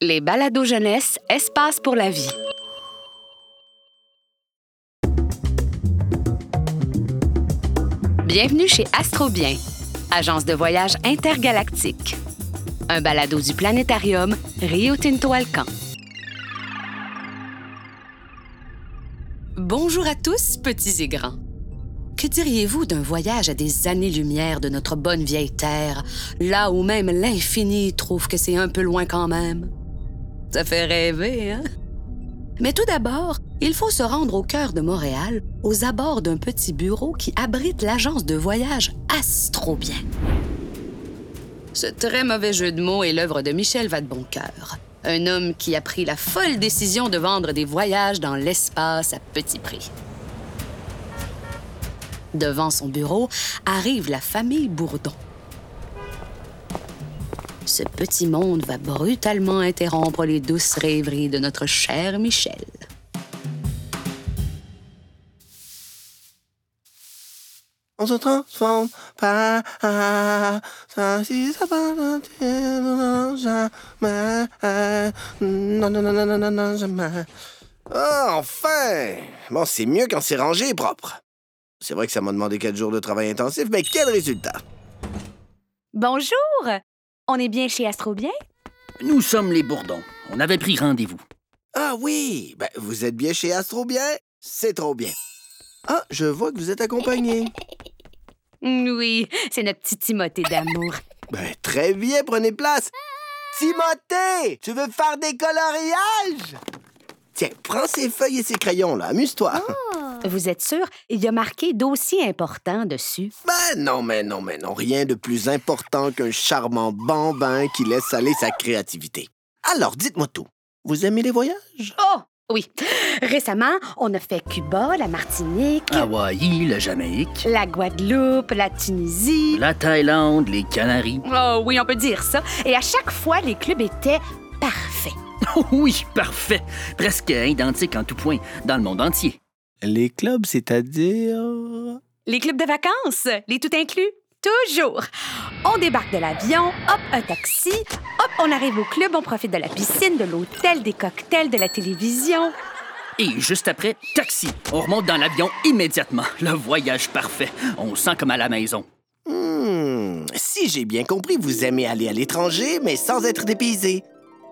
Les balados jeunesse, espace pour la vie. Bienvenue chez Astrobien, agence de voyage intergalactique. Un balado du planétarium Rio Tinto Alcan. Bonjour à tous, petits et grands. Que diriez-vous d'un voyage à des années-lumière de notre bonne vieille Terre, là où même l'infini trouve que c'est un peu loin quand même? Ça fait rêver, hein? Mais tout d'abord, il faut se rendre au cœur de Montréal, aux abords d'un petit bureau qui abrite l'agence de voyage Astrobien. Ce très mauvais jeu de mots est l'œuvre de Michel Vadeboncoeur, un homme qui a pris la folle décision de vendre des voyages dans l'espace à petit prix. Devant son bureau arrive la famille Bourdon. Ce petit monde va brutalement interrompre les douces rêveries de notre cher Michel. On se transforme pas, ça, si ça va, non, jamais, non, non, non, non, non, non, non, jamais. Ah, enfin! Bon, c'est mieux quand c'est rangé et propre. C'est vrai que ça m'a demandé quatre jours de travail intensif, mais quel résultat! Bonjour! On est bien chez Astrobien? Nous sommes les Bourdons. On avait pris rendez-vous. Ah oui! Ben, vous êtes bien chez Astro bien? C'est trop bien. Ah, je vois que vous êtes accompagné. Oui, c'est notre petit Timothée d'amour. Ben, très bien, prenez place. Timothée, tu veux faire des coloriages? Tiens, prends ces feuilles et ces crayons, là. Amuse-toi. Vous êtes sûr? Il y a marqué dossier important dessus. Ben non, mais non, mais non. Rien de plus important qu'un charmant bambin qui laisse aller sa créativité. Alors, dites-moi tout. Vous aimez les voyages? Oh! Oui. Récemment, on a fait Cuba, la Martinique, Hawaï, la Jamaïque, la Guadeloupe, la Tunisie. la Thaïlande, les Canaries. Oh oui, on peut dire ça. Et à chaque fois, les clubs étaient parfaits. oui, parfait. Presque identique en tout point dans le monde entier. Les clubs, c'est-à-dire... Les clubs de vacances, les tout inclus, toujours. On débarque de l'avion, hop, un taxi, hop, on arrive au club, on profite de la piscine, de l'hôtel, des cocktails, de la télévision. Et juste après, taxi. On remonte dans l'avion immédiatement. Le voyage parfait. On sent comme à la maison. Hmm, si j'ai bien compris, vous aimez aller à l'étranger, mais sans être dépaysé.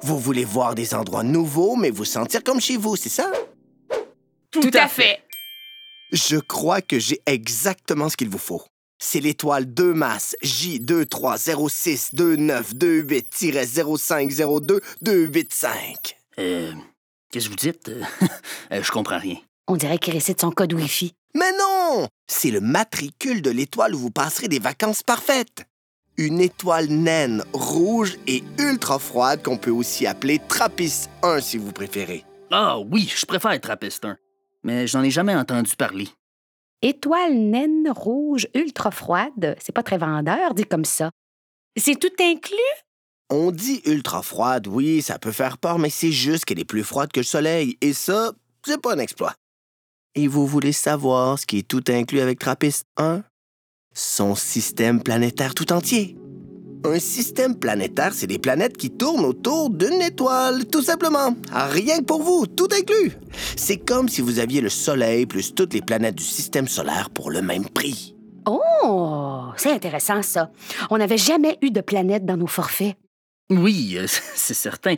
Vous voulez voir des endroits nouveaux, mais vous sentir comme chez vous, c'est ça? Tout, à fait. Je crois que j'ai exactement ce qu'il vous faut. C'est l'étoile 2 masses J23062928-0502-285. Euh. Qu'est-ce que vous dites? Euh, je comprends rien. On dirait qu'il récite son code Wi-Fi. Mais non! C'est le matricule de l'étoile où vous passerez des vacances parfaites. Une étoile naine, rouge et ultra froide qu'on peut aussi appeler Trappist 1 si vous préférez. Ah oui, je préfère Trappist 1. Mais j'en ai jamais entendu parler. Étoile naine rouge ultra froide, c'est pas très vendeur, dit comme ça. C'est tout inclus? On dit ultra froide, oui, ça peut faire peur, mais c'est juste qu'elle est plus froide que le soleil, et ça, c'est pas un exploit. Et vous voulez savoir ce qui est tout inclus avec Trappist 1? Son système planétaire tout entier. Un système planétaire, c'est des planètes qui tournent autour d'une étoile, tout simplement. Rien que pour vous, tout inclus. C'est comme si vous aviez le Soleil plus toutes les planètes du système solaire pour le même prix. Oh, c'est intéressant ça. On n'avait jamais eu de planète dans nos forfaits. Oui, euh, c'est certain.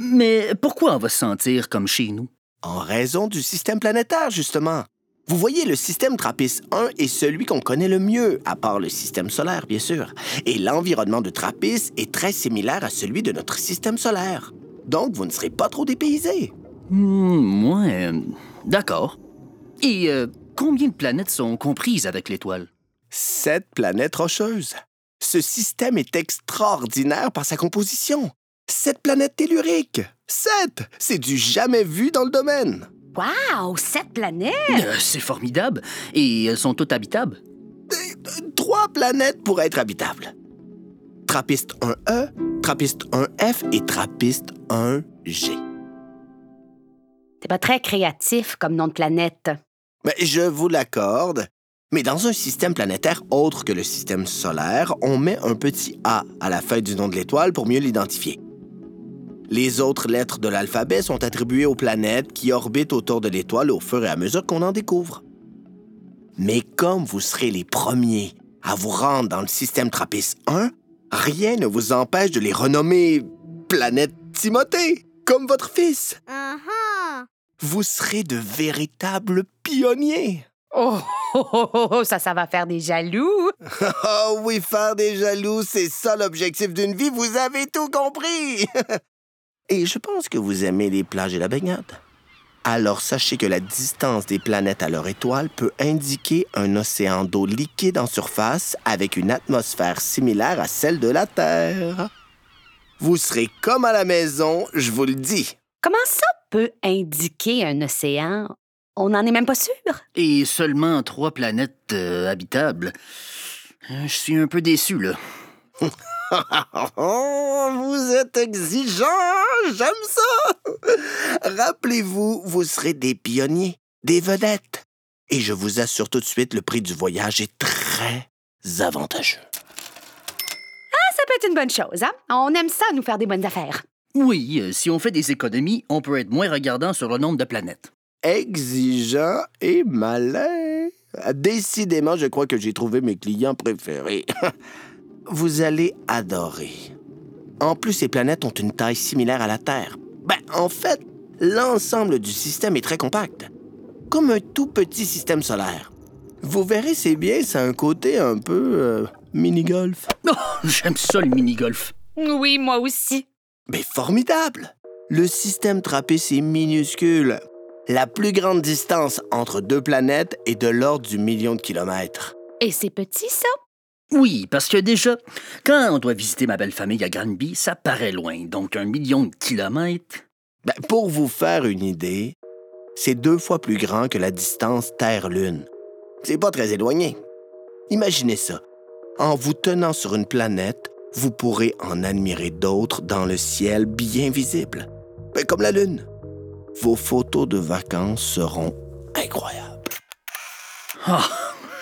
Mais pourquoi on va se sentir comme chez nous? En raison du système planétaire, justement. Vous voyez, le système Trappist 1 est celui qu'on connaît le mieux, à part le système solaire, bien sûr. Et l'environnement de Trappist est très similaire à celui de notre système solaire. Donc, vous ne serez pas trop dépaysé. Moi, euh, d'accord. Et euh, combien de planètes sont comprises avec l'étoile? Sept planètes rocheuses. Ce système est extraordinaire par sa composition. Sept planètes telluriques. Sept! C'est du jamais vu dans le domaine. Wow, sept planètes! Euh, c'est formidable. Et elles sont toutes habitables? Trois planètes pour être habitables. Trappist 1E, Trappist 1F et Trappist 1G. C'est pas très créatif comme nom de planète. Mais je vous l'accorde. Mais dans un système planétaire autre que le système solaire, on met un petit A à la fin du nom de l'étoile pour mieux l'identifier. Les autres lettres de l'alphabet sont attribuées aux planètes qui orbitent autour de l'étoile au fur et à mesure qu'on en découvre. Mais comme vous serez les premiers à vous rendre dans le système Trappist 1, rien ne vous empêche de les renommer planète Timothée, comme votre fils. Uh-huh. Vous serez de véritables pionniers. Oh, oh, oh, ça, ça va faire des jaloux. Oh oui, faire des jaloux, c'est ça l'objectif d'une vie, vous avez tout compris. et je pense que vous aimez les plages et la baignade. Alors sachez que la distance des planètes à leur étoile peut indiquer un océan d'eau liquide en surface avec une atmosphère similaire à celle de la Terre. Vous serez comme à la maison, je vous le dis. Comment ça peut indiquer un océan? On n'en est même pas sûr. Et seulement trois planètes euh, habitables. Euh, Je suis un peu déçu, là. Oh, vous êtes exigeant, j'aime ça. Rappelez-vous, vous serez des pionniers, des vedettes. Et je vous assure tout de suite, le prix du voyage est très avantageux. Ça peut être une bonne chose, hein? On aime ça, nous faire des bonnes affaires. Oui, euh, si on fait des économies, on peut être moins regardant sur le nombre de planètes. Exigeant et malin. Décidément, je crois que j'ai trouvé mes clients préférés. vous allez adorer. En plus, ces planètes ont une taille similaire à la Terre. Ben, en fait, l'ensemble du système est très compact. Comme un tout petit système solaire. Vous verrez, c'est bien, ça a un côté un peu euh, mini-golf. Oh, j'aime ça, le mini-golf. Oui, moi aussi. Mais formidable! Le système Trappist est minuscule. La plus grande distance entre deux planètes est de l'ordre du million de kilomètres. Et c'est petit, ça? Oui, parce que déjà, quand on doit visiter ma belle famille à Granby, ça paraît loin, donc un million de kilomètres. Ben, pour vous faire une idée, c'est deux fois plus grand que la distance Terre-Lune. C'est pas très éloigné. Imaginez ça. En vous tenant sur une planète, vous pourrez en admirer d'autres dans le ciel bien visibles. Ben, comme la Lune. Vos photos de vacances seront incroyables. Ah,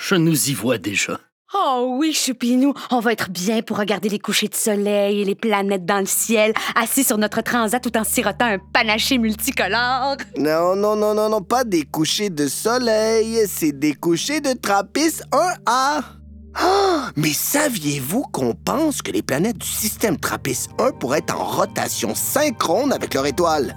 je nous y vois déjà. Oh oui, Choupinou, on va être bien pour regarder les couchers de soleil et les planètes dans le ciel, assis sur notre transat tout en sirotant un panaché multicolore. Non, non, non, non, non, pas des couchers de soleil, c'est des couchers de Trappist 1A. Ah, mais saviez-vous qu'on pense que les planètes du système Trappist 1 pourraient être en rotation synchrone avec leur étoile?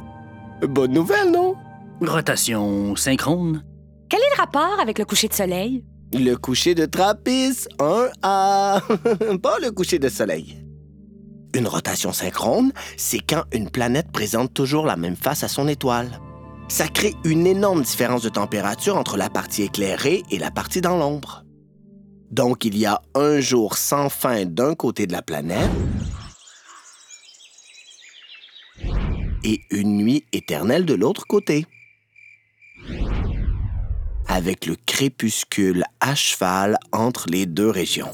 Bonne nouvelle, non? Rotation synchrone. Quel est le rapport avec le coucher de soleil? Le coucher de Trappist 1A, pas le coucher de soleil. Une rotation synchrone, c'est quand une planète présente toujours la même face à son étoile. Ça crée une énorme différence de température entre la partie éclairée et la partie dans l'ombre. Donc, il y a un jour sans fin d'un côté de la planète et une nuit éternelle de l'autre côté. Avec le crépuscule à cheval entre les deux régions.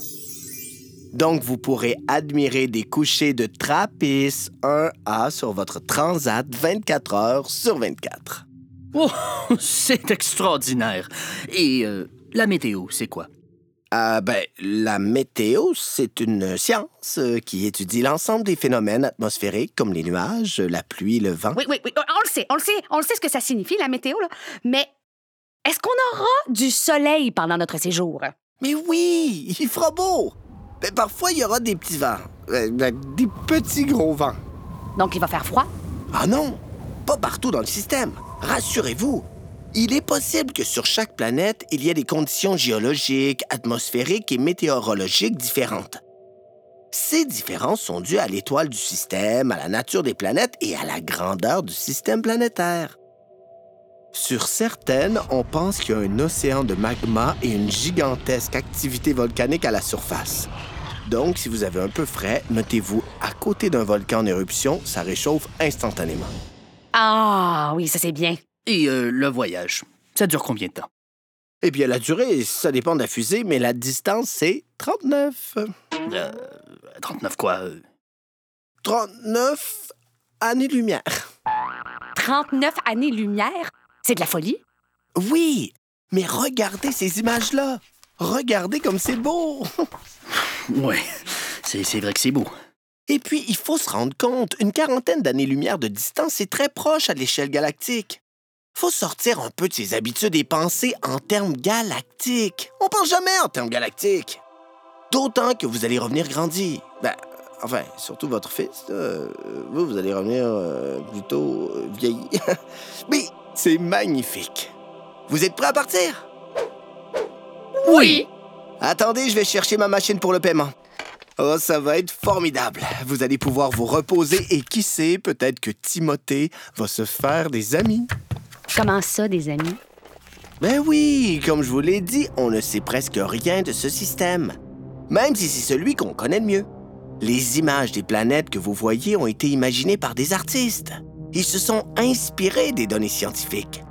Donc, vous pourrez admirer des couchers de Trappist 1A sur votre Transat 24 heures sur 24. Oh, c'est extraordinaire. Et euh, la météo, c'est quoi? Ah ben, la météo, c'est une science euh, qui étudie l'ensemble des phénomènes atmosphériques comme les nuages, la pluie, le vent. Oui, oui, oui, on le sait, on le sait, on le sait ce que ça signifie, la météo, là. Mais est-ce qu'on aura du soleil pendant notre séjour? Mais oui, il fera beau. Ben, parfois, il y aura des petits vents. Euh, ben, des petits gros vents. Donc, il va faire froid? Ah non, pas partout dans le système. Rassurez-vous. Il est possible que sur chaque planète, il y ait des conditions géologiques, atmosphériques et météorologiques différentes. Ces différences sont dues à l'étoile du système, à la nature des planètes et à la grandeur du système planétaire. Sur certaines, on pense qu'il y a un océan de magma et une gigantesque activité volcanique à la surface. Donc, si vous avez un peu frais, notez-vous, à côté d'un volcan en éruption, ça réchauffe instantanément. Ah oui, ça c'est bien. Et euh, le voyage, ça dure combien de temps? Eh bien, la durée, ça dépend de la fusée, mais la distance, c'est 39. Euh, 39 quoi? euh? 39 années-lumière. 39 années-lumière? C'est de la folie? Oui, mais regardez ces images-là. Regardez comme c'est beau. Ouais, c'est c'est vrai que c'est beau. Et puis, il faut se rendre compte, une quarantaine d'années-lumière de distance, c'est très proche à l'échelle galactique. Faut sortir un peu de ses habitudes et penser en termes galactiques. On pense jamais en termes galactiques. D'autant que vous allez revenir grandi. Ben, enfin, surtout votre fils. euh, vous, vous allez revenir euh, plutôt euh, vieilli. Mais c'est magnifique. Vous êtes prêts à partir? Oui! Attendez, je vais chercher ma machine pour le paiement. Oh, ça va être formidable. Vous allez pouvoir vous reposer et qui sait, peut-être que Timothée va se faire des amis. Comment ça, des amis? Ben oui, comme je vous l'ai dit, on ne sait presque rien de ce système. Même si c'est celui qu'on connaît le mieux. Les images des planètes que vous voyez ont été imaginées par des artistes. Ils se sont inspirés des données scientifiques.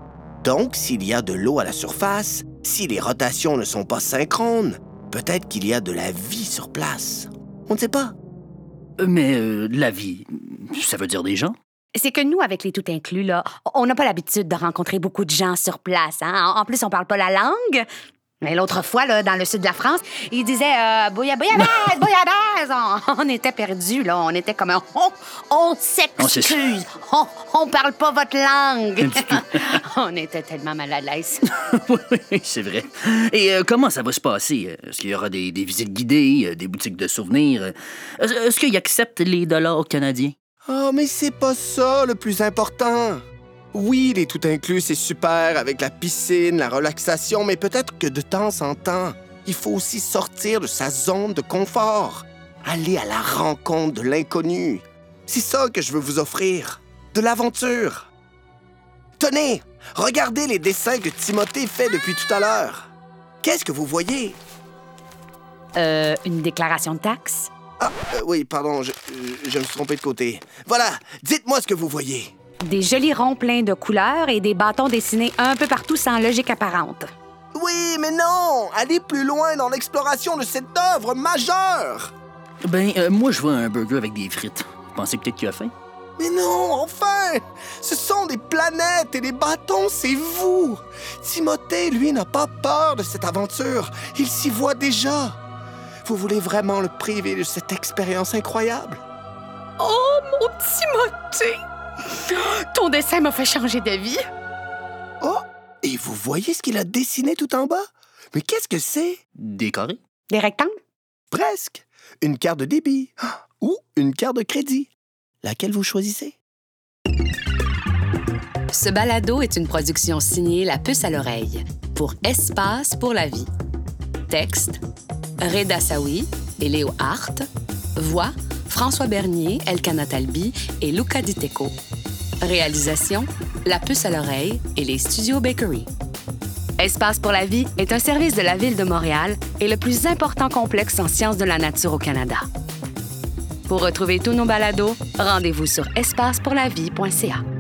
Donc, s'il y a de l'eau à la surface, si les rotations ne sont pas synchrones, peut-être qu'il y a de la vie sur place. On ne sait pas. Mais euh, la vie, ça veut dire des gens? C'est que nous, avec les tout inclus, là, on n'a pas l'habitude de rencontrer beaucoup de gens sur place. Hein? En en plus, on parle pas la langue. Mais l'autre fois, là, dans le sud de la France, ils disaient euh, bouilla, bouillabaisse, bouillabaisse. On, on était perdus, là. On était comme un. On, on s'excuse. On, on parle pas votre langue. On était tellement mal à l'aise. oui, c'est vrai. Et euh, comment ça va se passer? Est-ce qu'il y aura des, des visites guidées, euh, des boutiques de souvenirs? Est-ce est-ce qu'ils acceptent les dollars canadiens? Oh, mais c'est pas ça le plus important. Oui, les tout inclus, c'est super avec la piscine, la relaxation, mais peut-être que de temps en temps, il faut aussi sortir de sa zone de confort. Aller à la rencontre de l'inconnu. C'est ça que je veux vous offrir. De l'aventure. Tenez, regardez les dessins que Timothée fait depuis tout à l'heure. Qu'est-ce que vous voyez? Euh, une déclaration de taxe? Ah, euh, oui, pardon, je, je- je me suis trompé de côté. Voilà, dites-moi ce que vous voyez. Des jolis ronds pleins de couleurs et des bâtons dessinés un peu partout sans logique apparente. Oui, mais non! Allez plus loin dans l'exploration de cette œuvre majeure! Ben, euh, moi, je vois un burger avec des frites. Vous pensez peut-être qu'il a faim? Mais non, enfin! Ce sont des planètes et des bâtons, c'est vous! Timothée, lui, n'a pas peur de cette aventure. Il s'y voit déjà. Vous voulez vraiment le priver de cette expérience incroyable? Oh, mon Timothée! Ton dessin m'a fait changer d'avis. Oh! Et vous voyez ce qu'il a dessiné tout en bas? Mais qu'est-ce que c'est? Décoré? Des rectangles? Presque. Une carte de débit. Ou une carte de crédit. Laquelle vous choisissez? Ce balado est une production signée La Puce à l'oreille pour Espace pour la vie. Texte Reda Sawi et Léo Hart. Voix François Bernier, Elkana Talbi et Luca Diteko. Réalisation La Puce à l'oreille et les studios Bakery. Espace pour la vie est un service de la Ville de Montréal et le plus important complexe en sciences de la nature au Canada. Pour retrouver tous nos balados, rendez-vous sur espacepourlavie.ca.